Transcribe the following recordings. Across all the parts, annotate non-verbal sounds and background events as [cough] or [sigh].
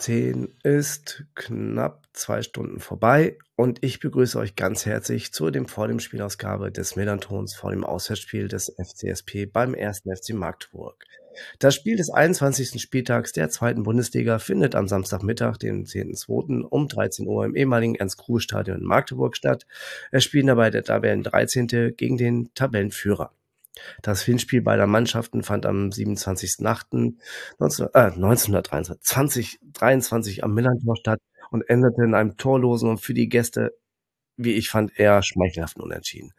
19.10 Uhr, ist knapp zwei Stunden vorbei und ich begrüße euch ganz herzlich zu dem vor dem Spielausgabe des Medantons vor dem Auswärtsspiel des FCSP beim ersten FC Magdeburg. Das Spiel des 21. Spieltags der zweiten Bundesliga findet am Samstagmittag, den 10.2. um 13 Uhr im ehemaligen Ernst-Kruse-Stadion in Magdeburg statt. Es spielen dabei der Tabellen 13. gegen den Tabellenführer. Das Hinspiel beider Mannschaften fand am 27.8. äh, 1923 2023 am Millantor statt und endete in einem torlosen und für die Gäste wie ich fand, eher schmeichelhaften Unentschieden.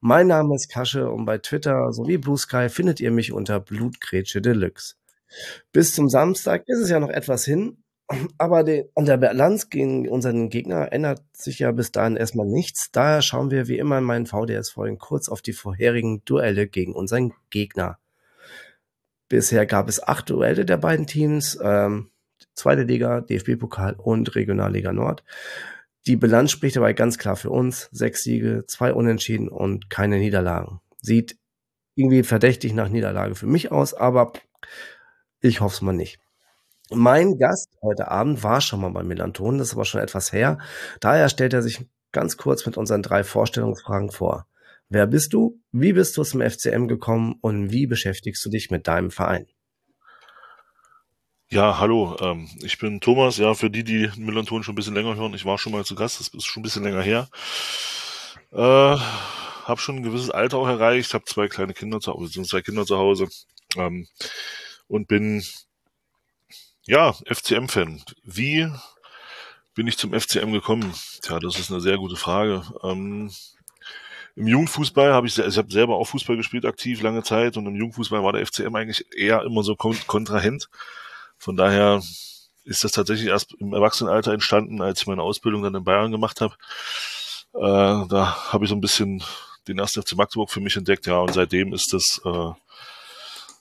Mein Name ist Kasche und bei Twitter sowie Blue Sky findet ihr mich unter Blutgrätsche Deluxe. Bis zum Samstag ist es ja noch etwas hin, aber an der Balance gegen unseren Gegner ändert sich ja bis dahin erstmal nichts. Daher schauen wir wie immer in meinen VDS-Folgen kurz auf die vorherigen Duelle gegen unseren Gegner. Bisher gab es acht Duelle der beiden Teams, ähm, zweite Liga, DFB-Pokal und Regionalliga Nord. Die Bilanz spricht dabei ganz klar für uns. Sechs Siege, zwei Unentschieden und keine Niederlagen. Sieht irgendwie verdächtig nach Niederlage für mich aus, aber ich hoffe es mal nicht. Mein Gast heute Abend war schon mal bei Melanton, das ist aber schon etwas her. Daher stellt er sich ganz kurz mit unseren drei Vorstellungsfragen vor. Wer bist du? Wie bist du zum FCM gekommen und wie beschäftigst du dich mit deinem Verein? Ja, hallo, ähm, ich bin Thomas. Ja, für die, die Millanton schon ein bisschen länger hören, ich war schon mal zu Gast, das ist schon ein bisschen länger her. Äh, habe schon ein gewisses Alter auch erreicht, habe zwei kleine Kinder zu Hause, sind zwei Kinder zu Hause ähm, und bin ja FCM-Fan. Wie bin ich zum FCM gekommen? Tja, das ist eine sehr gute Frage. Ähm, im Jugendfußball habe ich, ich habe selber auch Fußball gespielt, aktiv lange Zeit und im Jugendfußball war der FCM eigentlich eher immer so kontrahent. Von daher ist das tatsächlich erst im Erwachsenenalter entstanden, als ich meine Ausbildung dann in Bayern gemacht habe. Äh, da habe ich so ein bisschen den ersten FC Magdeburg für mich entdeckt, ja, und seitdem ist das äh,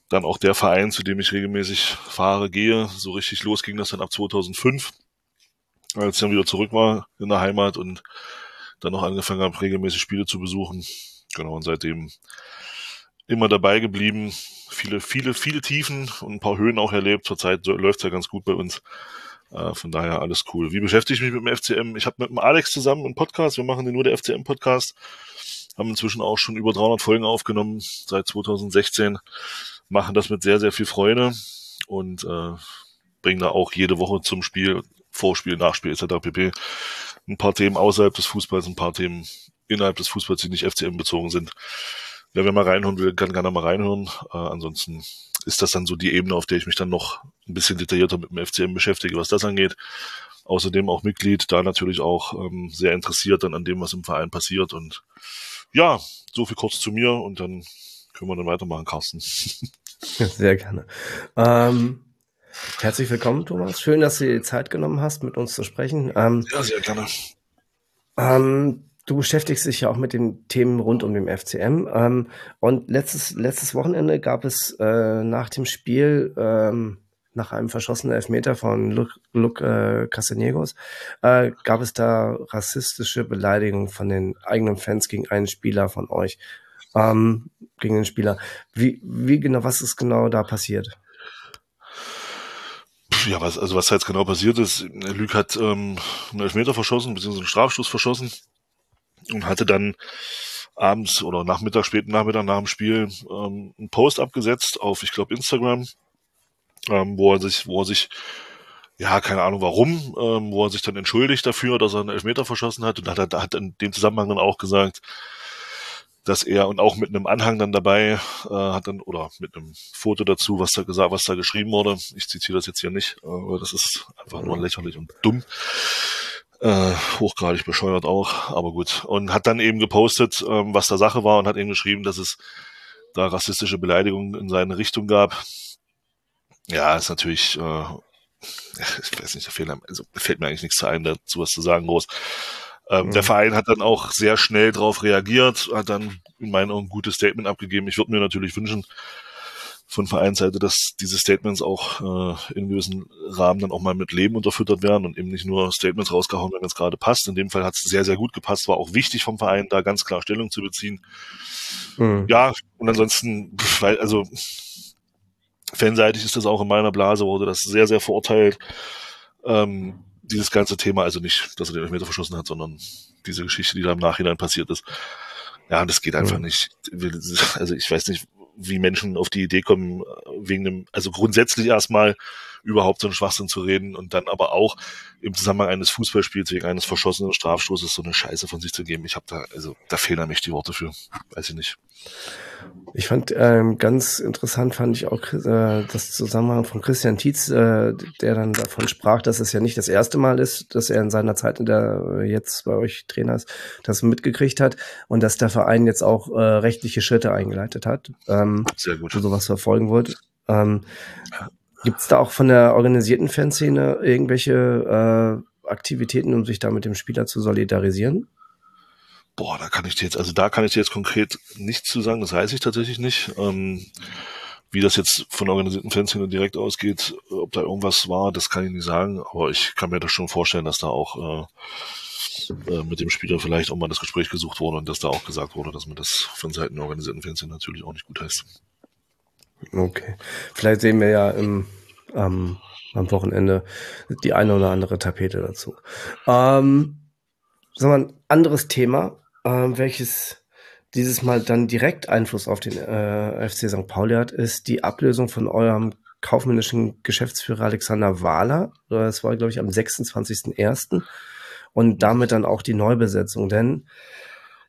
dann auch der Verein, zu dem ich regelmäßig fahre, gehe. So richtig los ging das dann ab 2005, als ich dann wieder zurück war in der Heimat und dann noch angefangen habe, regelmäßig Spiele zu besuchen. Genau, und seitdem immer dabei geblieben. Viele, viele, viele Tiefen und ein paar Höhen auch erlebt. Zurzeit läuft's ja ganz gut bei uns. Äh, von daher alles cool. Wie beschäftige ich mich mit dem FCM? Ich habe mit dem Alex zusammen einen Podcast. Wir machen den nur der FCM-Podcast. Haben inzwischen auch schon über 300 Folgen aufgenommen seit 2016. Machen das mit sehr, sehr viel Freude und äh, bringen da auch jede Woche zum Spiel, Vorspiel, Nachspiel etc. pp. Ein paar Themen außerhalb des Fußballs, ein paar Themen innerhalb des Fußballs, die nicht FCM bezogen sind. Ja, wer mal reinhören will, kann gerne mal reinhören. Äh, ansonsten ist das dann so die Ebene, auf der ich mich dann noch ein bisschen detaillierter mit dem FCM beschäftige, was das angeht. Außerdem auch Mitglied, da natürlich auch ähm, sehr interessiert dann an dem, was im Verein passiert. Und ja, so viel kurz zu mir und dann können wir dann weitermachen, Carsten. Sehr gerne. Ähm, herzlich willkommen, Thomas. Schön, dass du dir die Zeit genommen hast, mit uns zu sprechen. Ähm, ja, sehr gerne. Ähm, Du beschäftigst dich ja auch mit den Themen rund um den FCM. Ähm, und letztes, letztes Wochenende gab es äh, nach dem Spiel, ähm, nach einem verschossenen Elfmeter von Luke, Luke äh, Castanegos, äh, gab es da rassistische Beleidigungen von den eigenen Fans gegen einen Spieler von euch. Ähm, gegen den Spieler. Wie, wie genau, was ist genau da passiert? Ja, was, also was jetzt genau passiert ist, Luke hat ähm, einen Elfmeter verschossen, beziehungsweise einen Strafstoß verschossen und hatte dann abends oder Nachmittag, späten Nachmittag nach dem Spiel ähm, einen Post abgesetzt auf, ich glaube, Instagram, ähm, wo er sich, wo er sich, ja, keine Ahnung warum, ähm, wo er sich dann entschuldigt dafür, dass er einen Elfmeter verschossen hat und hat, hat in dem Zusammenhang dann auch gesagt, dass er und auch mit einem Anhang dann dabei äh, hat dann oder mit einem Foto dazu, was da gesagt, was da geschrieben wurde. Ich zitiere das jetzt hier nicht, aber das ist einfach nur lächerlich und dumm. Äh, hochgradig bescheuert auch, aber gut. Und hat dann eben gepostet, ähm, was da Sache war und hat eben geschrieben, dass es da rassistische Beleidigungen in seine Richtung gab. Ja, ist natürlich, äh, [laughs] ich weiß nicht, da fehlt, also, fällt mir eigentlich nichts zu ein, dazu was zu sagen groß. Ähm, mhm. Der Verein hat dann auch sehr schnell darauf reagiert, hat dann in meinen Augen ein gutes Statement abgegeben. Ich würde mir natürlich wünschen, von Vereinsseite, dass diese Statements auch äh, in gewissen Rahmen dann auch mal mit Leben unterfüttert werden und eben nicht nur Statements rausgehauen, wenn es gerade passt. In dem Fall hat es sehr, sehr gut gepasst, war auch wichtig vom Verein, da ganz klar Stellung zu beziehen. Mhm. Ja, und ansonsten, weil, also fanseitig ist das auch in meiner Blase, wurde das sehr, sehr verurteilt. Ähm, dieses ganze Thema, also nicht, dass er den Elfmeter verschossen hat, sondern diese Geschichte, die da im Nachhinein passiert ist. Ja, das geht einfach mhm. nicht. Also ich weiß nicht, wie Menschen auf die Idee kommen, wegen dem, also grundsätzlich erstmal überhaupt so einen Schwachsinn zu reden und dann aber auch im Zusammenhang eines Fußballspiels wegen eines verschossenen Strafstoßes so eine Scheiße von sich zu geben. Ich habe da, also da fehlen mir die Worte für. Weiß ich nicht. Ich fand ähm, ganz interessant fand ich auch äh, das Zusammenhang von Christian Tietz, äh, der dann davon sprach, dass es ja nicht das erste Mal ist, dass er in seiner Zeit, in der äh, jetzt bei euch Trainer ist, das mitgekriegt hat und dass der Verein jetzt auch äh, rechtliche Schritte eingeleitet hat, ähm, Sehr gut. sowas verfolgen wird. Ähm, Gibt es da auch von der organisierten Fanszene irgendwelche äh, Aktivitäten, um sich da mit dem Spieler zu solidarisieren? Boah, da kann ich dir jetzt, also da kann ich dir jetzt konkret nichts zu sagen, das weiß ich tatsächlich nicht. Ähm, wie das jetzt von organisierten Fanszene direkt ausgeht, ob da irgendwas war, das kann ich nicht sagen, aber ich kann mir das schon vorstellen, dass da auch äh, äh, mit dem Spieler vielleicht auch mal das Gespräch gesucht wurde und dass da auch gesagt wurde, dass man das von Seiten der organisierten Fanszene natürlich auch nicht gut heißt. Okay. Vielleicht sehen wir ja im, ähm, am Wochenende die eine oder andere Tapete dazu. Ähm, sagen wir ein anderes Thema äh, welches dieses Mal dann direkt Einfluss auf den äh, FC St. Pauli hat, ist die Ablösung von eurem kaufmännischen Geschäftsführer Alexander Wahler. Das war, glaube ich, am 26.01. Und damit dann auch die Neubesetzung. Denn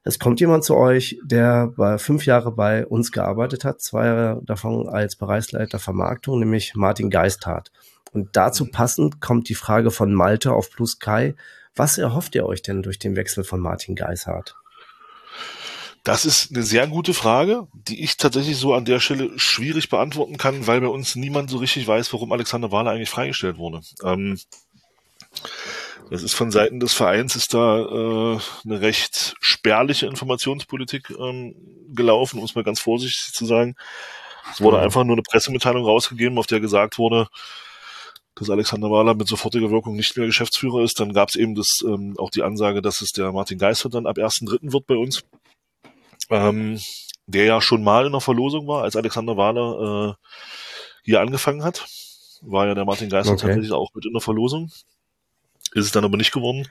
es kommt jemand zu euch, der bei fünf Jahre bei uns gearbeitet hat, zwei Jahre davon als Bereichsleiter Vermarktung, nämlich Martin Geisthardt. Und dazu mhm. passend kommt die Frage von Malte auf Plus Kai. Was erhofft ihr euch denn durch den Wechsel von Martin Geisthardt? Das ist eine sehr gute Frage, die ich tatsächlich so an der Stelle schwierig beantworten kann, weil bei uns niemand so richtig weiß, warum Alexander Wahler eigentlich freigestellt wurde. Ähm, das ist von Seiten des Vereins ist da äh, eine recht spärliche Informationspolitik ähm, gelaufen, um es mal ganz vorsichtig zu sagen. Es wurde mhm. einfach nur eine Pressemitteilung rausgegeben, auf der gesagt wurde, dass Alexander Wahler mit sofortiger Wirkung nicht mehr Geschäftsführer ist. Dann gab es eben das, ähm, auch die Ansage, dass es der Martin Geister dann ab 1.3. wird bei uns ähm, der ja schon mal in der Verlosung war, als Alexander Wahler äh, hier angefangen hat. War ja der Martin Geisler okay. tatsächlich auch mit in der Verlosung. Ist es dann aber nicht geworden.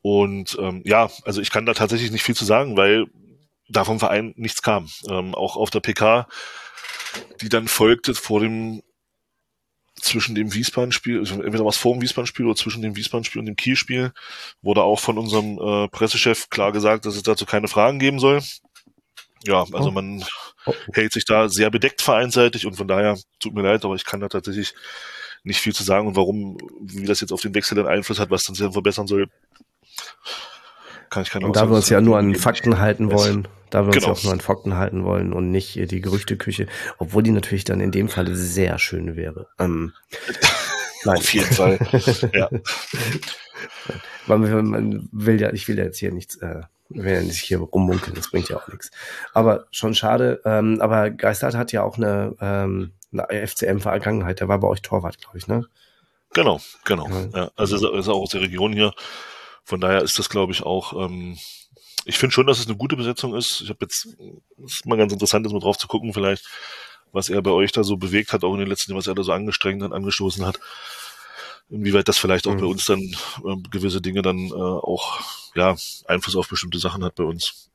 Und ähm, ja, also ich kann da tatsächlich nicht viel zu sagen, weil da vom Verein nichts kam. Ähm, auch auf der PK, die dann folgte vor dem zwischen dem Wiesbaden-Spiel, also entweder was vor dem Wiesbaden-Spiel oder zwischen dem Wiesbaden-Spiel und dem Kiel-Spiel, wurde auch von unserem äh, Pressechef klar gesagt, dass es dazu keine Fragen geben soll. Ja, also oh. man oh. hält sich da sehr bedeckt vereinseitig und von daher tut mir leid, aber ich kann da tatsächlich nicht viel zu sagen und warum, wie das jetzt auf den Wechsel einen Einfluss hat, was das dann verbessern soll, kann ich keine Und da wir uns ja nur an Fakten halten wollen, da wir genau. uns auch nur an Fakten halten wollen und nicht die Gerüchteküche, obwohl die natürlich dann in dem Fall sehr schön wäre. Ähm, nein. [laughs] Auf jeden Fall. ja. [laughs] Man, man, will ja, ich will ja jetzt hier nichts, äh, will ja nicht hier rummunkeln, das bringt ja auch nichts. Aber schon schade. Ähm, aber Geistert hat ja auch eine, ähm, eine FCM-Vergangenheit. Der war bei euch Torwart, glaube ich, ne? Genau, genau. Ja. ja. Also ist auch aus der Region hier. Von daher ist das, glaube ich, auch, ähm, ich finde schon, dass es eine gute Besetzung ist. Ich habe jetzt, es ist mal ganz interessant, ist mal drauf zu gucken, vielleicht, was er bei euch da so bewegt hat, auch in den letzten Jahren, was er da so angestrengt hat, angestoßen hat. Inwieweit das vielleicht auch mhm. bei uns dann äh, gewisse Dinge dann äh, auch ja Einfluss auf bestimmte Sachen hat bei uns.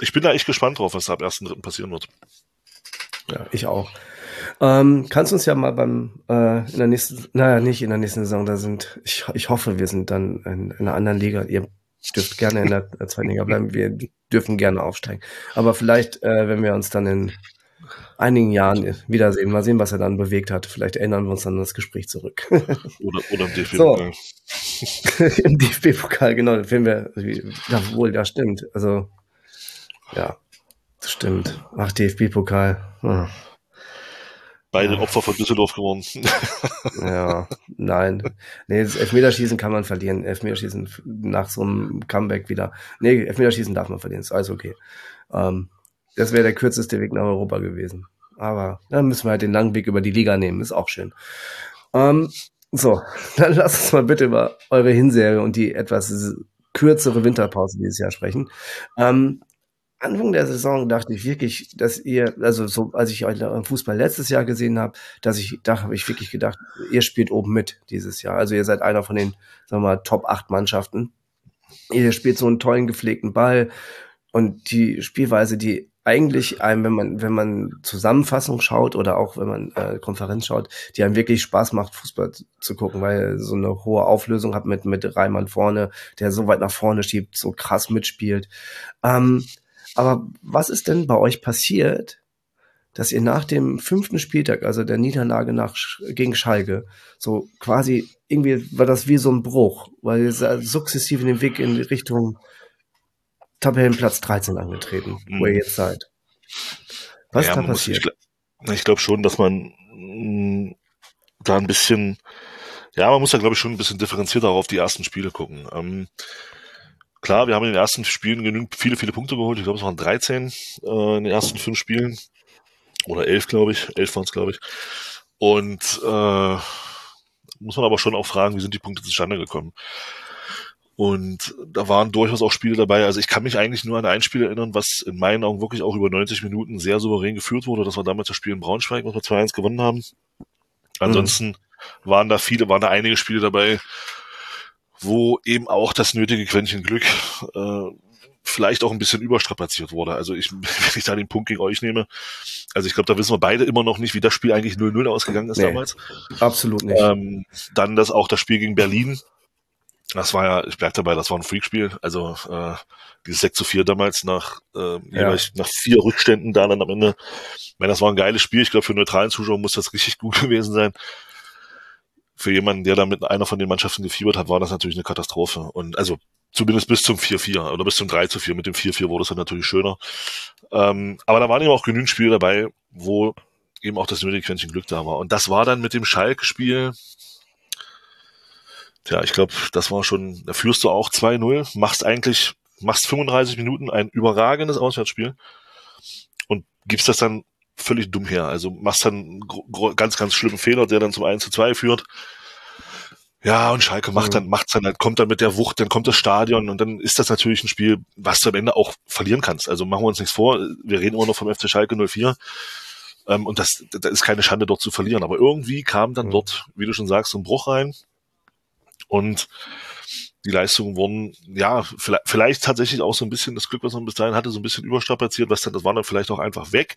Ich bin da echt gespannt drauf, was da ab 1.3. passieren wird. Ja, ich auch. Ähm, kannst uns ja mal beim äh, in der nächsten, naja, nicht in der nächsten Saison, da sind, ich, ich hoffe, wir sind dann in, in einer anderen Liga. Ihr dürft gerne in der zweiten Liga bleiben, wir dürfen gerne aufsteigen. Aber vielleicht, äh, wenn wir uns dann in einigen Jahren wiedersehen, mal sehen, was er dann bewegt hat. Vielleicht erinnern wir uns dann an das Gespräch zurück. [laughs] oder, oder im DFB-Pokal. So. [laughs] Im DFB-Pokal, genau, den finden wir, jawohl, ja, stimmt. Also, ja, das stimmt. Ach, DFB-Pokal. Hm. Beide ja. Opfer von Düsseldorf geworden. [laughs] ja, nein. Nee, das Elfmeterschießen kann man verlieren. Elfmeterschießen nach so einem Comeback wieder. Nee, Elfmeterschießen darf man verlieren. Ist alles okay. Ähm, das wäre der kürzeste Weg nach Europa gewesen. aber dann müssen wir halt den langen Weg über die Liga nehmen, ist auch schön. Ähm, so, [laughs] dann lasst uns mal bitte über eure Hinserie und die etwas kürzere Winterpause dieses Jahr sprechen. Ähm, Anfang der Saison dachte ich wirklich, dass ihr, also so, als ich euch im Fußball letztes Jahr gesehen habe, dass ich, da habe ich wirklich gedacht, ihr spielt oben mit dieses Jahr. Also ihr seid einer von den, sagen wir mal, Top 8 Mannschaften. Ihr spielt so einen tollen gepflegten Ball und die Spielweise, die eigentlich einem, wenn man, wenn man Zusammenfassung schaut oder auch wenn man äh, Konferenz schaut, die einem wirklich Spaß macht, Fußball zu gucken, weil so eine hohe Auflösung hat mit, mit Reimann vorne, der so weit nach vorne schiebt, so krass mitspielt. Ähm, aber was ist denn bei euch passiert, dass ihr nach dem fünften Spieltag, also der Niederlage nach, gegen Schalke, so quasi irgendwie war das wie so ein Bruch, weil ihr seid sukzessive den Weg in Richtung Tabellenplatz 13 angetreten, mhm. wo ihr jetzt seid. Was ja, ist da passiert? Muss, ich, ich glaube schon, dass man mh, mm, da ein bisschen, ja, man muss da glaube ich schon ein bisschen differenzierter auf die ersten Spiele gucken. Ähm, Klar, wir haben in den ersten Spielen genügend viele, viele Punkte geholt. Ich glaube, es waren 13 äh, in den ersten fünf Spielen. Oder elf, glaube ich. Elf waren es, glaube ich. Und äh, muss man aber schon auch fragen, wie sind die Punkte zustande gekommen? Und da waren durchaus auch Spiele dabei. Also ich kann mich eigentlich nur an ein Spiel erinnern, was in meinen Augen wirklich auch über 90 Minuten sehr souverän geführt wurde. Das war damals das Spiel in Braunschweig, was wir 2-1 gewonnen haben. Ansonsten mhm. waren da viele, waren da einige Spiele dabei, wo eben auch das nötige Quäntchen Glück äh, vielleicht auch ein bisschen überstrapaziert wurde. Also ich, [laughs] wenn ich da den Punkt gegen euch nehme, also ich glaube, da wissen wir beide immer noch nicht, wie das Spiel eigentlich 0-0 ausgegangen ist nee, damals. Absolut nicht. Ähm, dann das auch das Spiel gegen Berlin. Das war ja, ich bleib dabei, das war ein Freakspiel. Also äh, dieses 6 zu 4 damals nach, äh, ja. nach vier Rückständen da dann am Ende. Ich meine, das war ein geiles Spiel. Ich glaube, für neutralen Zuschauer muss das richtig gut [laughs] gewesen sein für jemanden, der da mit einer von den Mannschaften gefiebert hat, war das natürlich eine Katastrophe. Und also zumindest bis zum 4-4 oder bis zum 3 4. Mit dem 4-4 wurde es dann natürlich schöner. Ähm, aber da waren eben auch genügend Spiele dabei, wo eben auch das nötige Quäntchen Glück da war. Und das war dann mit dem Schalke-Spiel, Tja, ich glaube, das war schon, da führst du auch 2-0, machst eigentlich, machst 35 Minuten ein überragendes Auswärtsspiel und gibst das dann völlig dumm her. Also machst dann ganz, ganz schlimmen Fehler, der dann zum 1 zu 2 führt. Ja, und Schalke macht dann, macht's dann halt, kommt dann mit der Wucht, dann kommt das Stadion und dann ist das natürlich ein Spiel, was du am Ende auch verlieren kannst. Also machen wir uns nichts vor, wir reden immer noch vom FC Schalke 04. Ähm, und das, das ist keine Schande, dort zu verlieren. Aber irgendwie kam dann dort, wie du schon sagst, so ein Bruch rein. Und die Leistungen wurden, ja, vielleicht, vielleicht tatsächlich auch so ein bisschen das Glück, was man bis dahin hatte, so ein bisschen überstrapaziert, was dann, das war dann vielleicht auch einfach weg.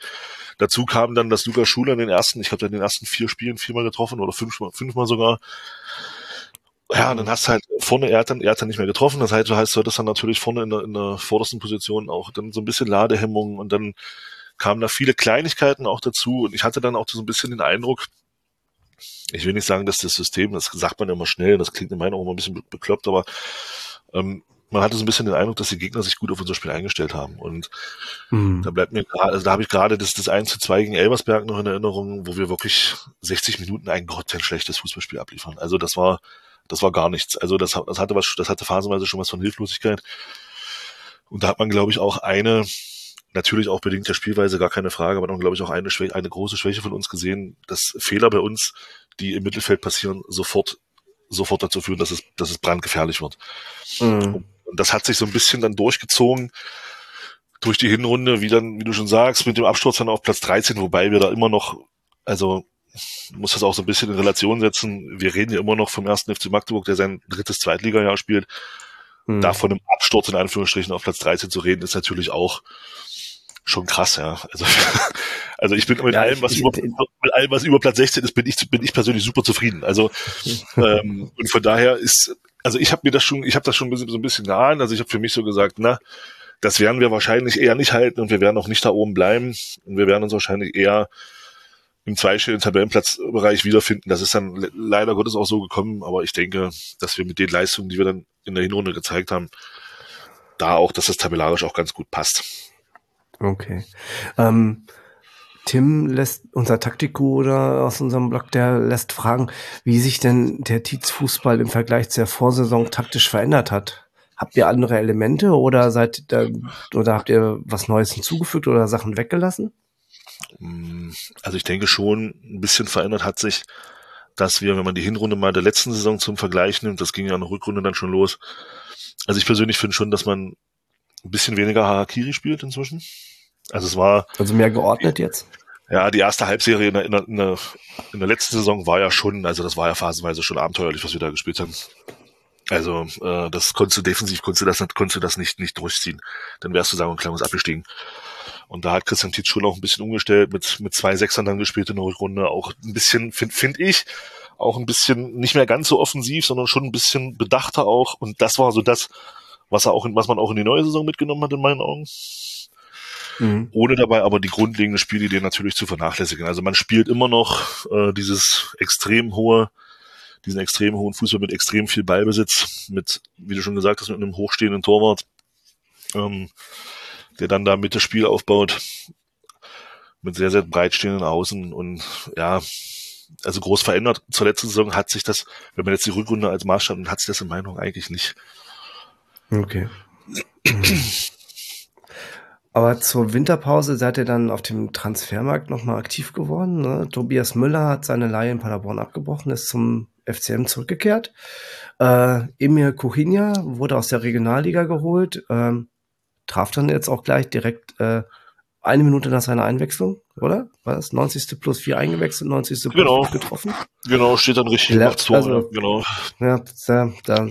Dazu kam dann, dass Lukas Schuler in den ersten, ich glaube, in den ersten vier Spielen viermal getroffen oder fünfmal, fünfmal sogar. Ja, dann hast du halt vorne, er hat dann, er hat dann nicht mehr getroffen. Das heißt, du heißt, du hattest dann natürlich vorne in der, in der vordersten Position auch dann so ein bisschen Ladehemmung und dann kamen da viele Kleinigkeiten auch dazu und ich hatte dann auch so ein bisschen den Eindruck, ich will nicht sagen, dass das System, das sagt man immer schnell, das klingt in meinen Augen immer ein bisschen bekloppt, aber ähm, man hatte so ein bisschen den Eindruck, dass die Gegner sich gut auf unser Spiel eingestellt haben. Und mhm. da bleibt mir gerade, also da habe ich gerade das, das 1 zu 2 gegen Elversberg noch in Erinnerung, wo wir wirklich 60 Minuten ein grottenschlechtes Fußballspiel abliefern. Also das war, das war gar nichts. Also das, das hatte was, das hatte phasenweise schon was von Hilflosigkeit. Und da hat man, glaube ich, auch eine, natürlich auch bedingt der Spielweise, gar keine Frage, aber dann, glaube ich, auch eine, Schwäche, eine große Schwäche von uns gesehen, dass Fehler bei uns die im Mittelfeld passieren, sofort, sofort dazu führen, dass es, dass es brandgefährlich wird. Mhm. Und das hat sich so ein bisschen dann durchgezogen durch die Hinrunde, wie dann, wie du schon sagst, mit dem Absturz dann auf Platz 13, wobei wir da immer noch, also muss das auch so ein bisschen in Relation setzen. Wir reden ja immer noch vom ersten FC Magdeburg, der sein drittes Zweitligajahr spielt. Mhm. Da von einem Absturz in Anführungsstrichen auf Platz 13 zu reden, ist natürlich auch schon krass, ja. Also, [laughs] also ich bin mit ja, allem, was ich, über, mit allem, was über Platz 16 ist, bin ich, bin ich persönlich super zufrieden. Also [laughs] ähm, und von daher ist, also ich habe mir das schon, ich habe das schon so ein bisschen geahnt. Also ich habe für mich so gesagt, na, das werden wir wahrscheinlich eher nicht halten und wir werden auch nicht da oben bleiben und wir werden uns wahrscheinlich eher im zweistelligen Tabellenplatzbereich wiederfinden. Das ist dann leider Gottes auch so gekommen, aber ich denke, dass wir mit den Leistungen, die wir dann in der Hinrunde gezeigt haben, da auch, dass das tabellarisch auch ganz gut passt. Okay. Ähm, Tim lässt, unser Taktiko oder aus unserem Blog, der lässt fragen, wie sich denn der Tietz-Fußball im Vergleich zur Vorsaison taktisch verändert hat. Habt ihr andere Elemente oder seid da, oder habt ihr was Neues hinzugefügt oder Sachen weggelassen? Mm, also ich denke schon, ein bisschen verändert hat sich, dass wir, wenn man die Hinrunde mal der letzten Saison zum Vergleich nimmt, das ging ja in der Rückrunde dann schon los. Also ich persönlich finde schon, dass man ein bisschen weniger Harakiri spielt inzwischen. Also es war. Also mehr geordnet jetzt? Ja, die erste Halbserie in der, in der, in der, letzten Saison war ja schon, also das war ja phasenweise schon abenteuerlich, was wir da gespielt haben. Also äh, das konntest du defensiv, konntest du das, konntest du das nicht, nicht durchziehen. Dann wärst du sagen und klar abgestiegen. Und da hat Christian Tietz schon auch ein bisschen umgestellt, mit, mit zwei Sechsern dann gespielt in der Rückrunde. Auch ein bisschen, finde find ich, auch ein bisschen nicht mehr ganz so offensiv, sondern schon ein bisschen bedachter auch. Und das war so das, was er auch in, was man auch in die neue Saison mitgenommen hat, in meinen Augen. Mhm. Ohne dabei aber die grundlegende Spielidee natürlich zu vernachlässigen. Also man spielt immer noch äh, dieses extrem hohe, diesen extrem hohen Fußball mit extrem viel Ballbesitz, mit, wie du schon gesagt hast, mit einem hochstehenden Torwart. Ähm, der dann da mit das Spiel aufbaut, mit sehr, sehr breit stehenden Außen und ja, also groß verändert. Zur letzten Saison hat sich das, wenn man jetzt die Rückrunde als Maßstab nimmt, hat sich das in Meinung eigentlich nicht. Okay. Aber zur Winterpause seid ihr dann auf dem Transfermarkt nochmal aktiv geworden. Ne? Tobias Müller hat seine Leihe in Paderborn abgebrochen, ist zum FCM zurückgekehrt. Äh, Emil Kuchinja wurde aus der Regionalliga geholt. Ähm, traf dann jetzt auch gleich direkt äh, eine Minute nach seiner Einwechslung, oder? War das 90. plus 4 eingewechselt, 90. plus genau. getroffen? Genau, steht dann richtig ja, Tor, also, genau. Ja, da, da,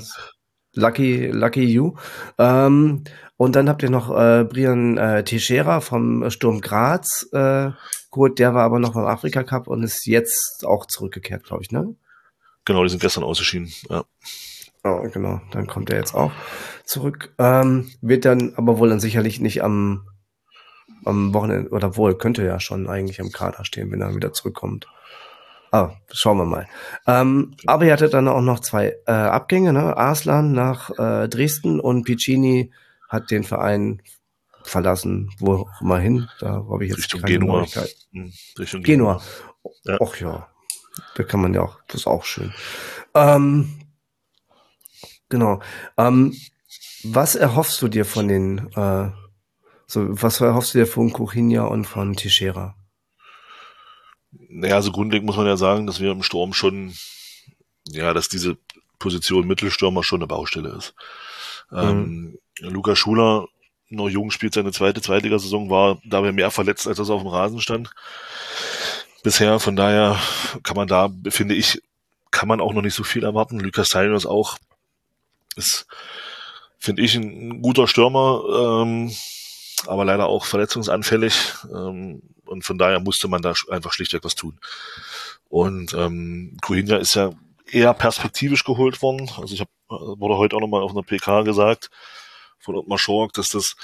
lucky, lucky you. Ähm, und dann habt ihr noch äh, Brian äh, Teixeira vom Sturm Graz äh, geholt, der war aber noch beim Afrika Cup und ist jetzt auch zurückgekehrt, glaube ich, ne? Genau, die sind gestern ausgeschieden, ja. Oh, genau, dann kommt er jetzt auch zurück. Ähm, wird dann aber wohl dann sicherlich nicht am, am Wochenende, oder wohl, könnte ja schon eigentlich am Kader stehen, wenn er wieder zurückkommt. Ah, schauen wir mal. Ähm, aber ihr hattet dann auch noch zwei äh, Abgänge, ne? Arslan nach äh, Dresden und Piccini hat den Verein verlassen, wo auch immer hin. Da habe ich jetzt Richtung keine Genua. Hm, Richtung Genua. Genua. Ja. Ach ja, da kann man ja auch, das ist auch schön. Ähm, Genau. Ähm, was erhoffst du dir von den, äh, so, was erhoffst du dir von Kuchinia und von Teixeira? Naja, also grundlegend muss man ja sagen, dass wir im Sturm schon, ja, dass diese Position Mittelstürmer schon eine Baustelle ist. Ähm, mhm. Luca Schuler, noch jung, spielt seine zweite Zweitligasaison, war dabei mehr verletzt, als er auf dem Rasen stand. Bisher, von daher kann man da, finde ich, kann man auch noch nicht so viel erwarten. Lukas Steiner ist auch ist, finde ich, ein guter Stürmer, ähm, aber leider auch verletzungsanfällig. Ähm, und von daher musste man da einfach schlichtweg was tun. Und ähm, Kuhinja ist ja eher perspektivisch geholt worden. Also ich habe wurde heute auch nochmal auf einer PK gesagt, von Ottmar Schork, dass das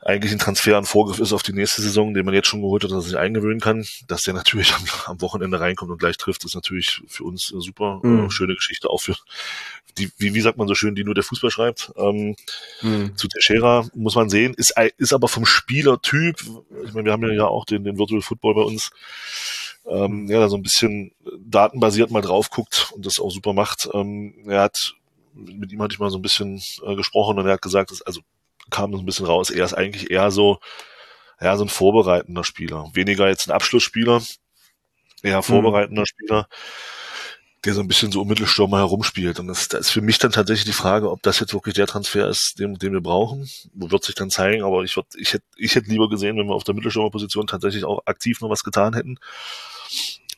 eigentlich ein Transfer, ein Vorgriff ist auf die nächste Saison, den man jetzt schon geholt hat, dass er sich eingewöhnen kann. Dass der natürlich am, [laughs] am Wochenende reinkommt und gleich trifft, ist natürlich für uns eine super mhm. äh, schöne Geschichte, auch für die, wie, wie sagt man so schön, die nur der Fußball schreibt. Ähm, mhm. Zu Teixeira muss man sehen, ist, ist aber vom Spielertyp, ich meine, wir haben ja auch den, den Virtual Football bei uns, ähm, ja, so ein bisschen datenbasiert mal drauf guckt und das auch super macht. Ähm, er hat mit ihm hatte ich mal so ein bisschen äh, gesprochen und er hat gesagt, dass, also kam so ein bisschen raus, er ist eigentlich eher so, ja, so ein vorbereitender Spieler. Weniger jetzt ein Abschlussspieler, eher mhm. vorbereitender mhm. Spieler, der so ein bisschen so um Mittelstürmer herumspielt. Und das, das ist für mich dann tatsächlich die Frage, ob das jetzt wirklich der Transfer ist, den, den wir brauchen. Wird sich dann zeigen, aber ich, würd, ich hätte ich hätte lieber gesehen, wenn wir auf der Mittelstürmerposition tatsächlich auch aktiv noch was getan hätten.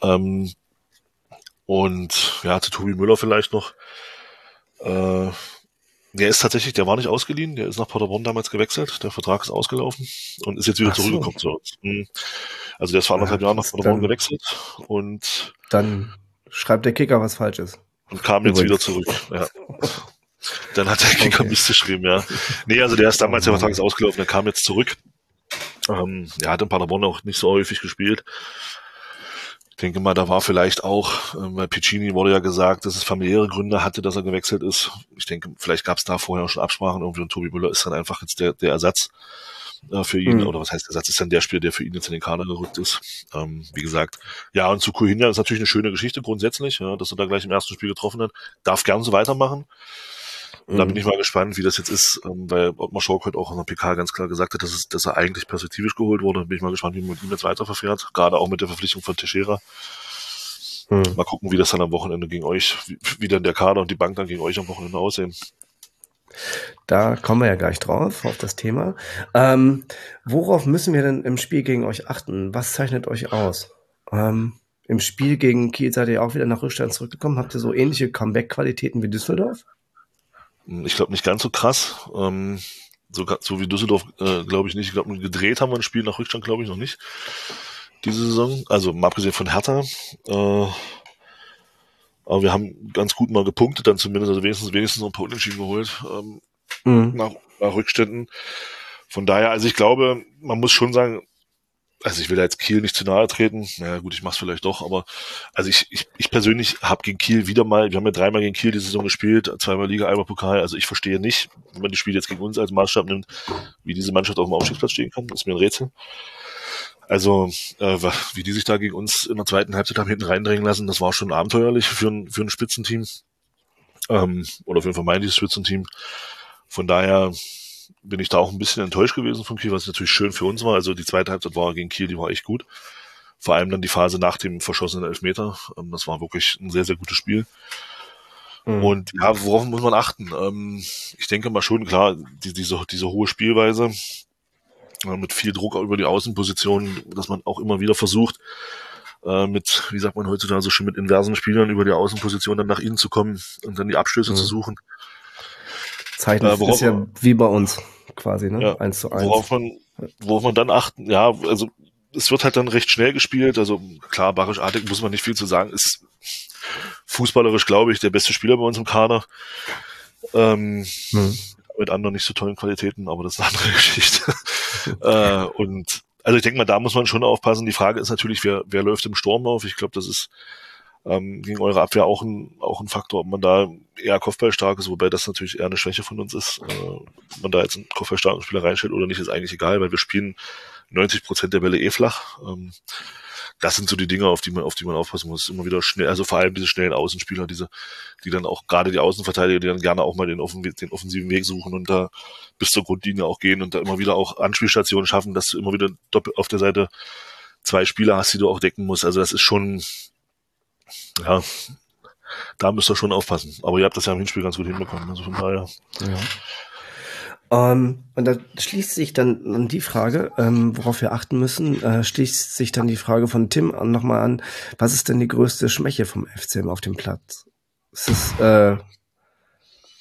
Ähm, und ja, zu Tobi Müller vielleicht noch. Äh, der ist tatsächlich, der war nicht ausgeliehen, der ist nach Paderborn damals gewechselt, der Vertrag ist ausgelaufen und ist jetzt wieder Ach zurückgekommen so. zu uns. Also der ist vor anderthalb ja, Jahren nach Paderborn dann, gewechselt und dann schreibt der Kicker was Falsches. Und kam jetzt wieder zurück. Ja. [laughs] Dann hat der Kicker okay. Mist geschrieben, ja. Nee, also der ist damals, der Vertrag ist ausgelaufen, der kam jetzt zurück. Ähm, er hat in Paderborn auch nicht so häufig gespielt denke mal, da war vielleicht auch, äh, bei Piccini wurde ja gesagt, dass es familiäre Gründe hatte, dass er gewechselt ist. Ich denke, vielleicht gab es da vorher auch schon Absprachen irgendwie und Tobi Müller ist dann einfach jetzt der, der Ersatz äh, für ihn, mhm. oder was heißt Ersatz, ist dann der Spieler, der für ihn jetzt in den Kader gerückt ist. Ähm, wie gesagt, ja, und zu Kuhinja ist natürlich eine schöne Geschichte grundsätzlich, ja, dass er da gleich im ersten Spiel getroffen hat. Darf gern so weitermachen. Und da bin ich mal gespannt, wie das jetzt ist, ähm, weil Ottmar Schork heute auch in der PK ganz klar gesagt hat, dass, es, dass er eigentlich perspektivisch geholt wurde. Bin ich mal gespannt, wie man ihm jetzt weiterverfährt, gerade auch mit der Verpflichtung von Teixeira. Mhm. Mal gucken, wie das dann am Wochenende gegen euch, wie, wie dann der Kader und die Bank dann gegen euch am Wochenende aussehen. Da kommen wir ja gleich drauf, auf das Thema. Ähm, worauf müssen wir denn im Spiel gegen euch achten? Was zeichnet euch aus? Ähm, Im Spiel gegen Kiel seid ihr auch wieder nach Rückstand zurückgekommen. Habt ihr so ähnliche Comeback-Qualitäten wie Düsseldorf? Ich glaube nicht ganz so krass. Ähm, so, so wie Düsseldorf äh, glaube ich nicht. Ich glaube, gedreht haben wir ein Spiel nach Rückstand, glaube ich, noch nicht. Diese Saison. Also mal abgesehen von Hertha. Äh, aber wir haben ganz gut mal gepunktet, dann zumindest, also wenigstens, wenigstens noch ein paar Unentschieden geholt ähm, mhm. nach, nach Rückständen. Von daher, also ich glaube, man muss schon sagen, also ich will da jetzt Kiel nicht zu nahe treten. Naja gut, ich mach's vielleicht doch, aber also ich, ich, ich persönlich habe gegen Kiel wieder mal, wir haben ja dreimal gegen Kiel die Saison gespielt, zweimal Liga, einmal Pokal. Also ich verstehe nicht, wenn man die Spiele jetzt gegen uns als Maßstab nimmt, wie diese Mannschaft auf dem Aufstiegsplatz stehen kann. Das ist mir ein Rätsel. Also, äh, wie die sich da gegen uns in der zweiten Halbzeit haben hinten reindrängen lassen, das war schon abenteuerlich für ein, für ein Spitzenteam. Ähm, oder für ein vermeintliches Spitzenteam. Von daher bin ich da auch ein bisschen enttäuscht gewesen von Kiel, was natürlich schön für uns war. Also die zweite Halbzeit war gegen Kiel, die war echt gut. Vor allem dann die Phase nach dem verschossenen Elfmeter. Ähm, das war wirklich ein sehr, sehr gutes Spiel. Mhm. Und ja, worauf muss man achten? Ähm, ich denke mal schon, klar, die, diese, diese hohe Spielweise, mit viel Druck über die Außenposition, dass man auch immer wieder versucht, äh, mit, wie sagt man heutzutage so schön, mit inversen Spielern über die Außenposition dann nach innen zu kommen und dann die Abstöße mhm. zu suchen. Zeichen äh, ist ja wie bei uns quasi, ne? Ja, eins zu eins. Worauf man, worauf man dann achten, ja, also es wird halt dann recht schnell gespielt. Also klar, Barisch Artig muss man nicht viel zu sagen, ist fußballerisch, glaube ich, der beste Spieler bei uns im Kader. Ähm, hm mit anderen nicht so tollen Qualitäten, aber das ist eine andere [laughs] Geschichte. äh, und also ich denke mal, da muss man schon aufpassen. Die Frage ist natürlich, wer, wer läuft im Sturm auf? Ich glaube, das ist ähm, gegen eure Abwehr auch ein, auch ein Faktor, ob man da eher Kopfballstark ist, wobei das natürlich eher eine Schwäche von uns ist. Äh, ob man da jetzt einen Kopfballstarken Spieler reinstellt oder nicht, ist eigentlich egal, weil wir spielen 90 Prozent der Bälle eh flach. Ähm, das sind so die Dinge, auf die man, auf die man aufpassen muss. Immer wieder schnell, also vor allem diese schnellen Außenspieler, diese, die dann auch gerade die Außenverteidiger, die dann gerne auch mal den, offen, den offensiven Weg suchen und da bis zur Grundlinie auch gehen und da immer wieder auch Anspielstationen schaffen, dass du immer wieder doppelt auf der Seite zwei Spieler hast, die du auch decken musst. Also das ist schon, ja, da müsst ihr schon aufpassen. Aber ihr habt das ja im Hinspiel ganz gut hinbekommen. Also von daher. Ja. Ähm, und da schließt sich dann an die Frage, ähm, worauf wir achten müssen, äh, schließt sich dann die Frage von Tim an, nochmal an, was ist denn die größte Schwäche vom FCM auf dem Platz? Es ist, äh,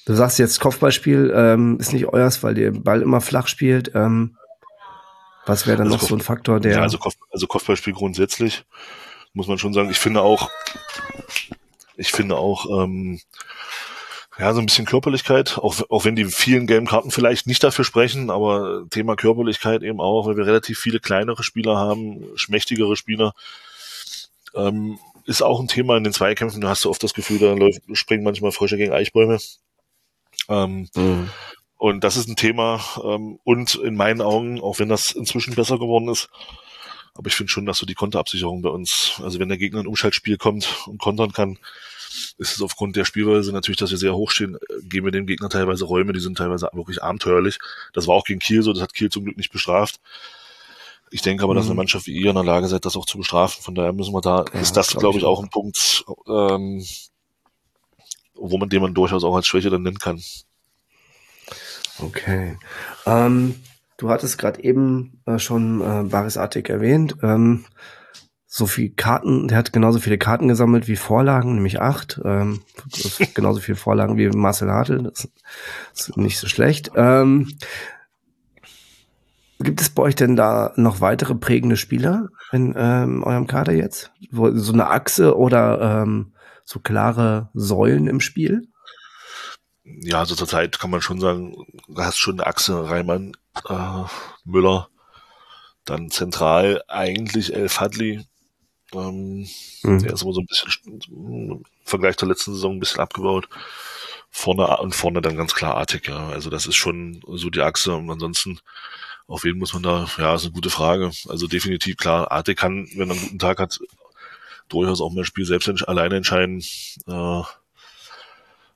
du sagst jetzt Kopfballspiel ähm, ist nicht euers, weil ihr Ball immer flach spielt. Ähm, was wäre dann also noch Kopf so ein Faktor, der... Ja, also, Kopf, also Kopfballspiel grundsätzlich muss man schon sagen, ich finde auch, ich finde auch, ähm, ja, so ein bisschen Körperlichkeit, auch, auch wenn die vielen gelben Karten vielleicht nicht dafür sprechen, aber Thema Körperlichkeit eben auch, weil wir relativ viele kleinere Spieler haben, schmächtigere Spieler, ähm, ist auch ein Thema in den Zweikämpfen. Da hast du oft das Gefühl, da läuft, springen manchmal Frösche gegen Eichbäume. Ähm, mhm. Und das ist ein Thema. Ähm, und in meinen Augen, auch wenn das inzwischen besser geworden ist, aber ich finde schon, dass so die Konterabsicherung bei uns, also wenn der Gegner ein Umschaltspiel kommt und kontern kann, ist es aufgrund der Spielweise natürlich, dass wir sehr hoch stehen, äh, geben wir dem Gegner teilweise Räume, die sind teilweise wirklich abenteuerlich. Das war auch gegen Kiel so, das hat Kiel zum Glück nicht bestraft. Ich denke aber, dass eine mhm. Mannschaft wie ihr in der Lage seid, das auch zu bestrafen. Von daher müssen wir da, ja, ist das, glaube ich, auch ein Punkt, ähm, wo man den man durchaus auch als Schwäche dann nennen kann. Okay. Ähm, du hattest gerade eben äh, schon äh, Baris Artik erwähnt. Ähm, so viel Karten, der hat genauso viele Karten gesammelt wie Vorlagen, nämlich acht. Ähm, [laughs] genauso viele Vorlagen wie Marcel Hartl, das ist nicht so schlecht. Ähm, gibt es bei euch denn da noch weitere prägende Spieler in ähm, eurem Kader jetzt? So eine Achse oder ähm, so klare Säulen im Spiel? Ja, also zurzeit kann man schon sagen, du hast schon eine Achse, Reimann, äh, Müller, dann zentral eigentlich El Fadli, ähm, mhm. Der ist immer so ein bisschen im Vergleich zur letzten Saison ein bisschen abgebaut. Vorne und vorne dann ganz klar Artig, ja. Also das ist schon so die Achse. Und ansonsten, auf wen muss man da? Ja, ist eine gute Frage. Also definitiv klar, Artig kann, wenn er einen guten Tag hat, durchaus auch mehr Spiel selbst alleine entscheiden. Äh,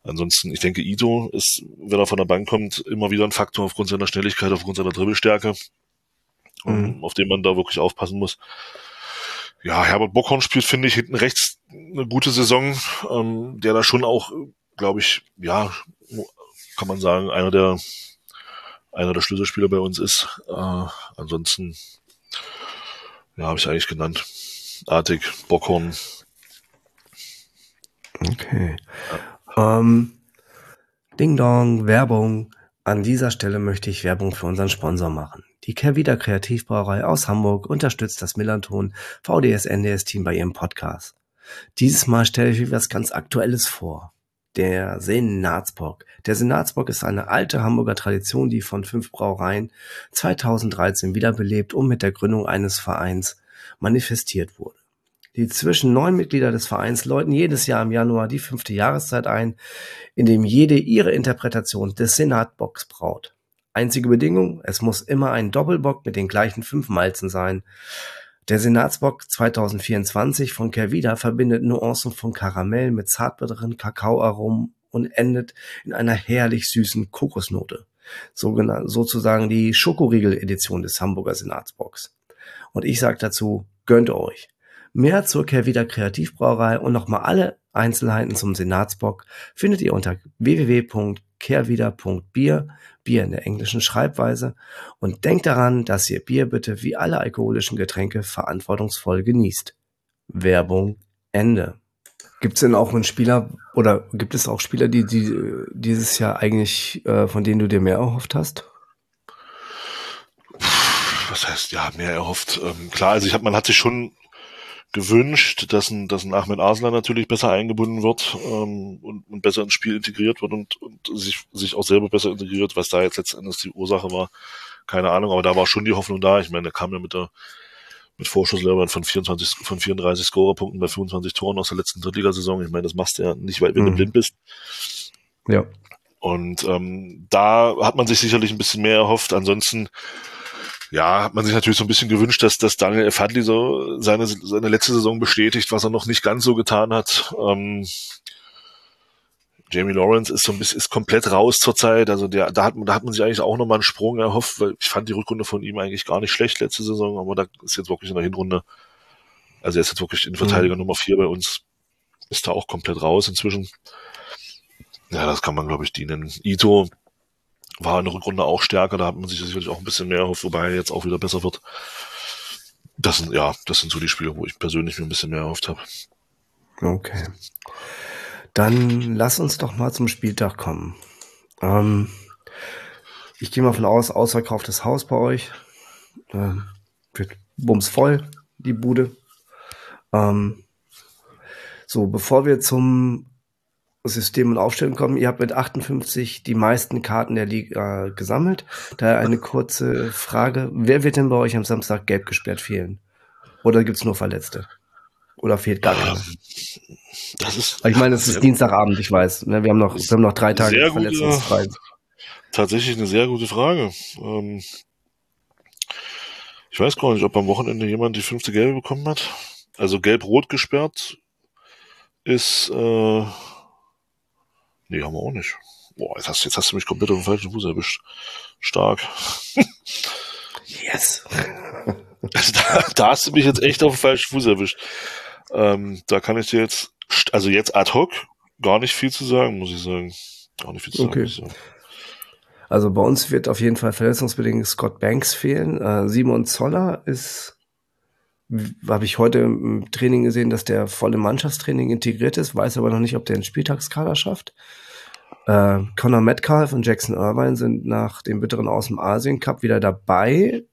Ansonsten, ich denke, Ito ist, wenn er von der Bank kommt, immer wieder ein Faktor aufgrund seiner Schnelligkeit, aufgrund seiner Dribbelstärke, mhm. auf den man da wirklich aufpassen muss. Ja, Herbert Bockhorn spielt, finde ich, hinten rechts eine gute Saison, ähm, der da schon auch, glaube ich, ja, kann man sagen, einer der einer der Schlüsselspieler bei uns ist. Äh, ansonsten, ja, habe ich eigentlich genannt. Artig, Bockhorn. Okay. Ja. Ähm, Ding Dong, Werbung. An dieser Stelle möchte ich Werbung für unseren Sponsor machen. Die Kervida Kreativbrauerei aus Hamburg unterstützt das Millanton VDS NDS Team bei ihrem Podcast. Dieses Mal stelle ich euch was ganz Aktuelles vor der Senatsbock. Der Senatsbock ist eine alte Hamburger Tradition, die von fünf Brauereien 2013 wiederbelebt und mit der Gründung eines Vereins manifestiert wurde. Die zwischen neun Mitglieder des Vereins läuten jedes Jahr im Januar die fünfte Jahreszeit ein, in dem jede ihre Interpretation des Senatbocks braut. Einzige Bedingung, es muss immer ein Doppelbock mit den gleichen fünf Malzen sein. Der Senatsbock 2024 von Kervida verbindet Nuancen von Karamell mit zartbitteren Kakaoaromen und endet in einer herrlich süßen Kokosnote. Sozusagen die Schokoriegel-Edition des Hamburger Senatsbocks. Und ich sage dazu, gönnt euch. Mehr zur Kervida Kreativbrauerei und nochmal alle Einzelheiten zum Senatsbock findet ihr unter www.kehrwieder.bier Bier in der englischen Schreibweise und denkt daran, dass ihr Bier bitte wie alle alkoholischen Getränke verantwortungsvoll genießt. Werbung Ende. Gibt es denn auch einen Spieler oder gibt es auch Spieler, die, die dieses Jahr eigentlich, äh, von denen du dir mehr erhofft hast? Was heißt ja mehr erhofft? Ähm, klar, also ich habe, man hat sich schon gewünscht, dass ein, dass ein Ahmed Arslan natürlich besser eingebunden wird ähm, und, und besser ins Spiel integriert wird und, und sich, sich auch selber besser integriert, was da jetzt letztendlich die Ursache war, keine Ahnung, aber da war schon die Hoffnung da. Ich meine, er kam ja mit der mit Vorschusslöbern von 24, von 34 Scorerpunkten bei 25 Toren aus der letzten Drittligasaison. Ich meine, das machst du ja nicht, weil wenn mhm. du blind bist. Ja. Und ähm, da hat man sich sicherlich ein bisschen mehr erhofft. Ansonsten ja, hat man sich natürlich so ein bisschen gewünscht, dass, dass Daniel F. Hadley so seine, seine letzte Saison bestätigt, was er noch nicht ganz so getan hat. Ähm, Jamie Lawrence ist so ein bisschen, ist komplett raus zurzeit. Also der, da hat man, da hat man sich eigentlich auch nochmal einen Sprung erhofft, weil ich fand die Rückrunde von ihm eigentlich gar nicht schlecht letzte Saison, aber da ist jetzt wirklich in der Hinrunde, also er ist jetzt wirklich Innenverteidiger mhm. Nummer vier bei uns, ist da auch komplett raus inzwischen. Ja, das kann man, glaube ich, dienen. Ito, war in der Rückrunde auch stärker, da hat man sich sicherlich auch ein bisschen mehr erhofft, wobei er jetzt auch wieder besser wird. Das sind, ja, das sind so die Spiele, wo ich persönlich mir ein bisschen mehr erhofft habe. Okay. Dann lass uns doch mal zum Spieltag kommen. Ähm, ich gehe mal von aus, ausverkauftes Haus bei euch. Ähm, wird bumsvoll, die Bude. Ähm, so, bevor wir zum System und Aufstellung kommen. Ihr habt mit 58 die meisten Karten der Liga gesammelt. Daher eine kurze Frage. Wer wird denn bei euch am Samstag gelb gesperrt fehlen? Oder gibt es nur Verletzte? Oder fehlt gar keiner? Das ist, ich meine, es ist Dienstagabend, ich weiß. Ne? Wir haben noch, wir haben noch drei Tage gute, Tatsächlich eine sehr gute Frage. Ähm, ich weiß gar nicht, ob am Wochenende jemand die fünfte Gelbe bekommen hat. Also gelb-rot gesperrt ist äh, Nee, haben wir auch nicht. Boah, jetzt hast, jetzt hast du mich komplett auf den falschen Fuß erwischt. Stark. [laughs] yes. [laughs] Also da, da hast du mich jetzt echt auf den falschen Fuß erwischt. Ähm, da kann ich dir jetzt, also jetzt ad hoc, gar nicht viel zu sagen, muss ich sagen. Gar nicht viel zu okay. sagen. Also bei uns wird auf jeden Fall verletzungsbedingt Scott Banks fehlen. Äh, Simon Zoller ist, habe ich heute im Training gesehen, dass der voll im Mannschaftstraining integriert ist, weiß aber noch nicht, ob der einen Spieltagskader schafft. Äh, Conor Metcalf und Jackson Irvine sind nach dem bitteren Aus dem Asien Cup wieder dabei.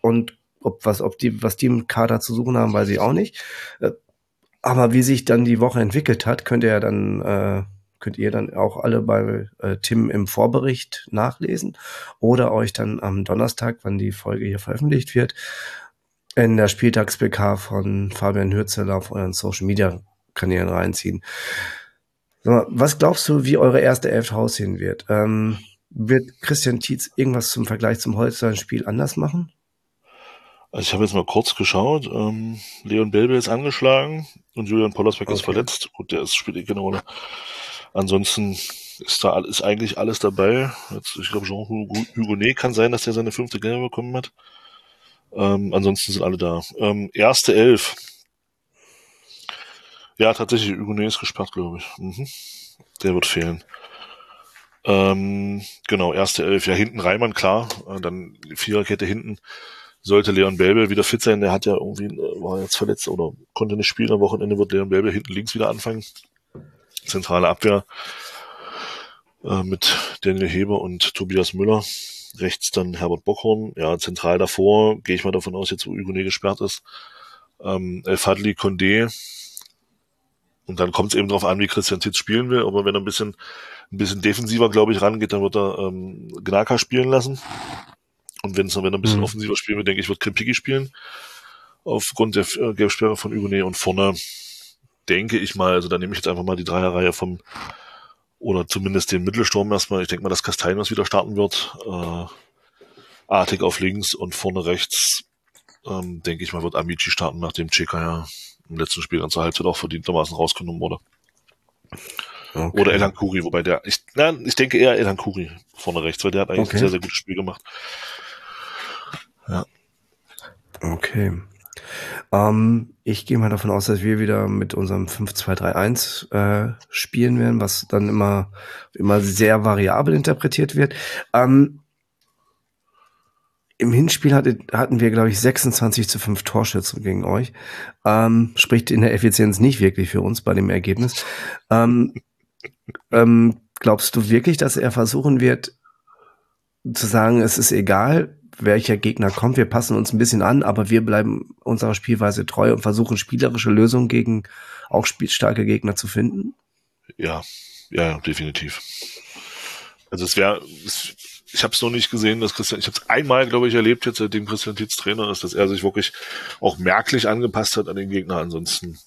Und ob was, ob die, was die im Kader zu suchen haben, weiß ich auch nicht. Äh, aber wie sich dann die Woche entwickelt hat, könnt ihr ja dann, äh, könnt ihr dann auch alle bei äh, Tim im Vorbericht nachlesen oder euch dann am Donnerstag, wann die Folge hier veröffentlicht wird, in der Spieltags-PK von Fabian Hürzeler auf euren Social Media Kanälen reinziehen. Was glaubst du, wie eure erste Elf aussehen wird? Ähm, wird Christian Tietz irgendwas zum Vergleich zum Holstein-Spiel anders machen? Also ich habe jetzt mal kurz geschaut. Ähm, Leon Belbe ist angeschlagen und Julian Pollersbeck okay. ist verletzt. Gut, der ist, spielt eh keine Rolle. Ansonsten ist da ist eigentlich alles dabei. Jetzt, ich glaube, Jean Hugonet kann sein, dass der seine fünfte Gelbe bekommen hat. Ähm, ansonsten sind alle da. Ähm, erste Elf. Ja, tatsächlich, Hugonet ist gesperrt, glaube ich. Mhm. Der wird fehlen. Ähm, genau, erste Elf. Ja, hinten Reimann, klar. Äh, dann Viererkette hinten. Sollte Leon Belbel wieder fit sein. Der hat ja irgendwie, äh, war jetzt verletzt oder konnte nicht spielen. Am Wochenende wird Leon Belbel hinten links wieder anfangen. Zentrale Abwehr äh, mit Daniel Heber und Tobias Müller. Rechts dann Herbert Bockhorn. Ja, zentral davor gehe ich mal davon aus, jetzt wo Hugonet gesperrt ist. Ähm, El Fadli Condé. Und dann kommt es eben darauf an, wie Christian Titz spielen will. Aber wenn er ein bisschen ein bisschen defensiver, glaube ich, rangeht, dann wird er ähm, Gnaka spielen lassen. Und wenn's, wenn er ein bisschen mhm. offensiver spielen will, denke ich, wird Krimpiki spielen. Aufgrund der äh, Gelbsperre von Übene und vorne denke ich mal, also da nehme ich jetzt einfach mal die Dreierreihe vom oder zumindest den Mittelsturm erstmal. Ich denke mal, dass Castellanos wieder starten wird. Äh, Artig auf links und vorne rechts, ähm, denke ich mal, wird Amici starten, nachdem Cheka ja im letzten Spiel ganz Halbzeit auch verdientermaßen rausgenommen wurde. Okay. Oder Elan Kuri, wobei der, ich, na, ich denke eher Elan Kuri vorne rechts, weil der hat eigentlich okay. ein sehr, sehr gutes Spiel gemacht. Ja. Okay. Ähm, ich gehe mal davon aus, dass wir wieder mit unserem 5-2-3-1 äh, spielen werden, was dann immer, immer sehr variabel interpretiert wird. Ähm, Im Hinspiel hatte, hatten wir, glaube ich, 26 zu 5 Torschützen gegen euch. Ähm, spricht in der Effizienz nicht wirklich für uns bei dem Ergebnis. Ähm, ähm, glaubst du wirklich, dass er versuchen wird, zu sagen, es ist egal, welcher Gegner kommt, wir passen uns ein bisschen an, aber wir bleiben unserer Spielweise treu und versuchen spielerische Lösungen gegen auch spielstarke Gegner zu finden? Ja, ja, definitiv. Also es wäre, ich habe es noch nicht gesehen, dass Christian, ich habe es einmal, glaube ich, erlebt jetzt, seitdem Christian Tietz Trainer ist, dass er sich wirklich auch merklich angepasst hat an den Gegner. Ansonsten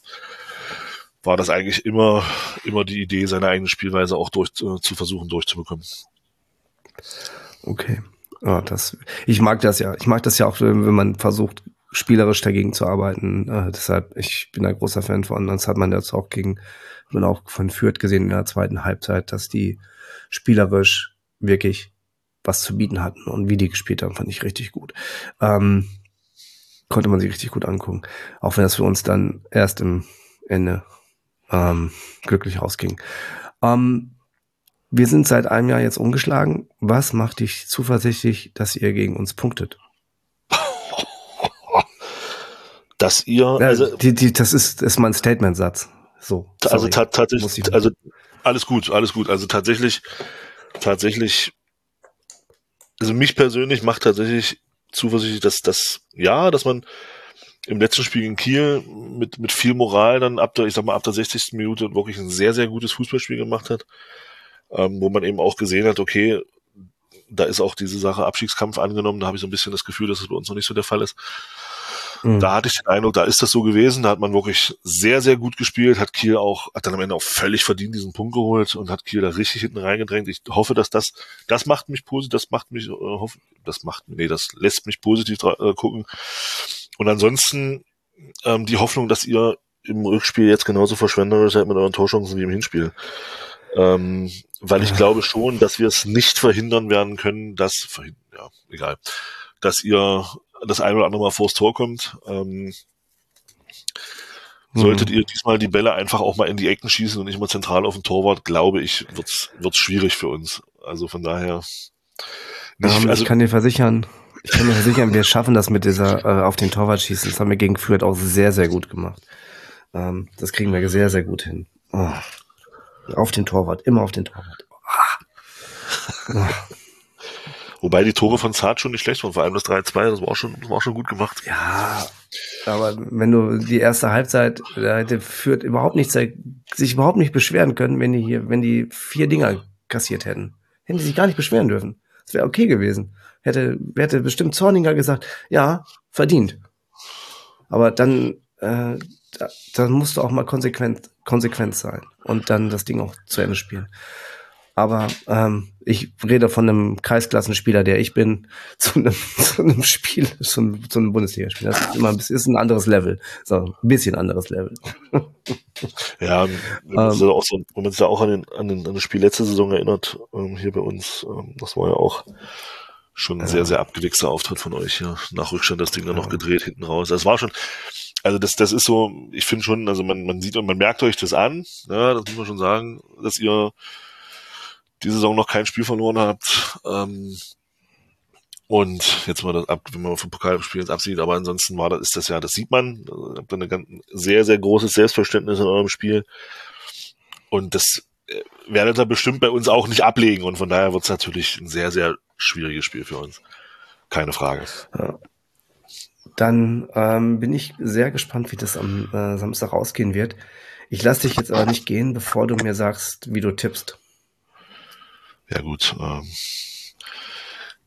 war das eigentlich immer, immer die Idee, seine eigene Spielweise auch durch, äh, zu versuchen durchzubekommen. Okay. Ja, das, ich mag das ja. Ich mag das ja auch, wenn man versucht, spielerisch dagegen zu arbeiten. Äh, deshalb, ich bin ein großer Fan von. Das hat man jetzt auch gegen, man auch von Fürth gesehen in der zweiten Halbzeit, dass die spielerisch wirklich was zu bieten hatten und wie die gespielt haben, fand ich richtig gut. Ähm, konnte man sich richtig gut angucken. Auch wenn das für uns dann erst im Ende ähm, glücklich rausging. Ähm, wir sind seit einem Jahr jetzt umgeschlagen. Was macht dich zuversichtlich, dass ihr gegen uns punktet? [laughs] Dass ihr, also, die, die, das ist, ist mein Statement-Satz. So. Also tatsächlich, also alles gut, alles gut. Also tatsächlich, tatsächlich, also mich persönlich macht tatsächlich zuversichtlich, dass das, ja, dass man im letzten Spiel in Kiel mit, mit viel Moral dann ab der, ich sag mal, ab der 60. Minute wirklich ein sehr, sehr gutes Fußballspiel gemacht hat, ähm, wo man eben auch gesehen hat, okay, da ist auch diese Sache Abstiegskampf angenommen, da habe ich so ein bisschen das Gefühl, dass es bei uns noch nicht so der Fall ist. Mhm. Da hatte ich den Eindruck, da ist das so gewesen, da hat man wirklich sehr, sehr gut gespielt, hat Kiel auch, hat dann am Ende auch völlig verdient diesen Punkt geholt und hat Kiel da richtig hinten reingedrängt. Ich hoffe, dass das, das macht mich positiv, das macht mich, äh, hoff, das macht, nee, das lässt mich positiv äh, gucken, und ansonsten ähm, die Hoffnung, dass ihr im Rückspiel jetzt genauso verschwenderisch seid mit euren Torchancen wie im Hinspiel. Ähm, weil ich glaube schon, dass wir es nicht verhindern werden können, dass, ja, egal, dass ihr das ein oder andere Mal vors Tor kommt. Ähm, Solltet mhm. ihr diesmal die Bälle einfach auch mal in die Ecken schießen und nicht mal zentral auf den Torwart, glaube ich, wird's wird's schwierig für uns. Also von daher. Nicht, also, ich kann dir versichern, ich kann mir versichern, wir schaffen das mit dieser äh, auf den Torwart schießen. Das haben wir gegen Fürth auch sehr, sehr gut gemacht. Ähm, das kriegen wir sehr, sehr gut hin. Oh. Auf den Torwart, immer auf den Torwart. [laughs] Wobei die Tore von Zart schon nicht schlecht waren, vor allem das 3-2, das war auch schon, das war auch schon gut gemacht. Ja, aber wenn du die erste Halbzeit, da hätte Fürth überhaupt nicht, sich überhaupt nicht beschweren können, wenn die hier, wenn die vier Dinger kassiert hätten. Hätten die sich gar nicht beschweren dürfen. Das wäre okay gewesen hätte, hätte bestimmt Zorninger gesagt, ja, verdient. Aber dann, äh, da, dann musst du auch mal konsequent, konsequent sein und dann das Ding auch zu Ende spielen. Aber ähm, ich rede von einem Kreisklassenspieler, der ich bin, [laughs] zu einem, zu einem Spiel, zu einem, zu einem Bundesligaspieler. Das ist immer ein bisschen, ist ein anderes Level. So, ein bisschen anderes Level. [laughs] Ja, wenn [laughs] man, ähm, auch so, wenn man sich ja auch an, den, an, den, an das Spiel letzte Saison erinnert, ähm, hier bei uns, ähm, das war ja auch schon ein sehr, sehr abgewichster Auftritt von euch. Ja. Nach Rückstand das Ding dann noch gedreht hinten raus. Das war schon, also das, das ist so, ich finde schon, also man, man sieht und man merkt euch das an, ja, das muss man schon sagen, dass ihr die Saison noch kein Spiel verloren habt. Ähm, und jetzt mal das ab, wenn man vom Pokalspiel jetzt absieht, aber ansonsten war das, ist das ja, das sieht man. Ihr habt ein ganz, sehr, sehr großes Selbstverständnis in eurem Spiel. Und das äh, werdet ihr bestimmt bei uns auch nicht ablegen. Und von daher wird es natürlich ein sehr, sehr schwieriges Spiel für uns. Keine Frage. Ja. Dann ähm, bin ich sehr gespannt, wie das am äh, Samstag ausgehen wird. Ich lasse dich jetzt aber nicht gehen, bevor du mir sagst, wie du tippst. Ja gut, ähm,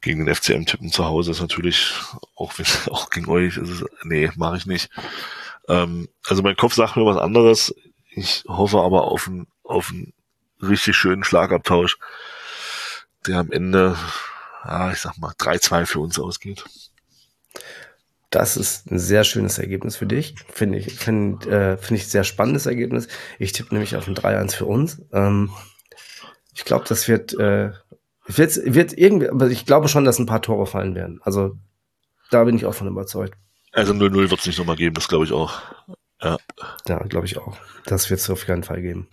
gegen den FCM tippen zu Hause ist natürlich, auch, [laughs] auch gegen euch, ist es, nee, mache ich nicht. Ähm, also mein Kopf sagt mir was anderes. Ich hoffe aber auf einen, auf einen richtig schönen Schlagabtausch, der am Ende, ja, ich sag mal, 3-2 für uns ausgeht. Das ist ein sehr schönes Ergebnis für dich. Finde ich, finde äh, finde ich sehr spannendes Ergebnis. Ich tippe nämlich auf ein 3-1 für uns. Ähm, ich glaube, das wird, äh, wird, wird irgendwie, aber ich glaube schon, dass ein paar Tore fallen werden. Also da bin ich auch von überzeugt. Also 0-0 wird es nicht nochmal geben, das glaube ich auch. Ja, ja glaube ich auch. Das wird es auf keinen Fall geben.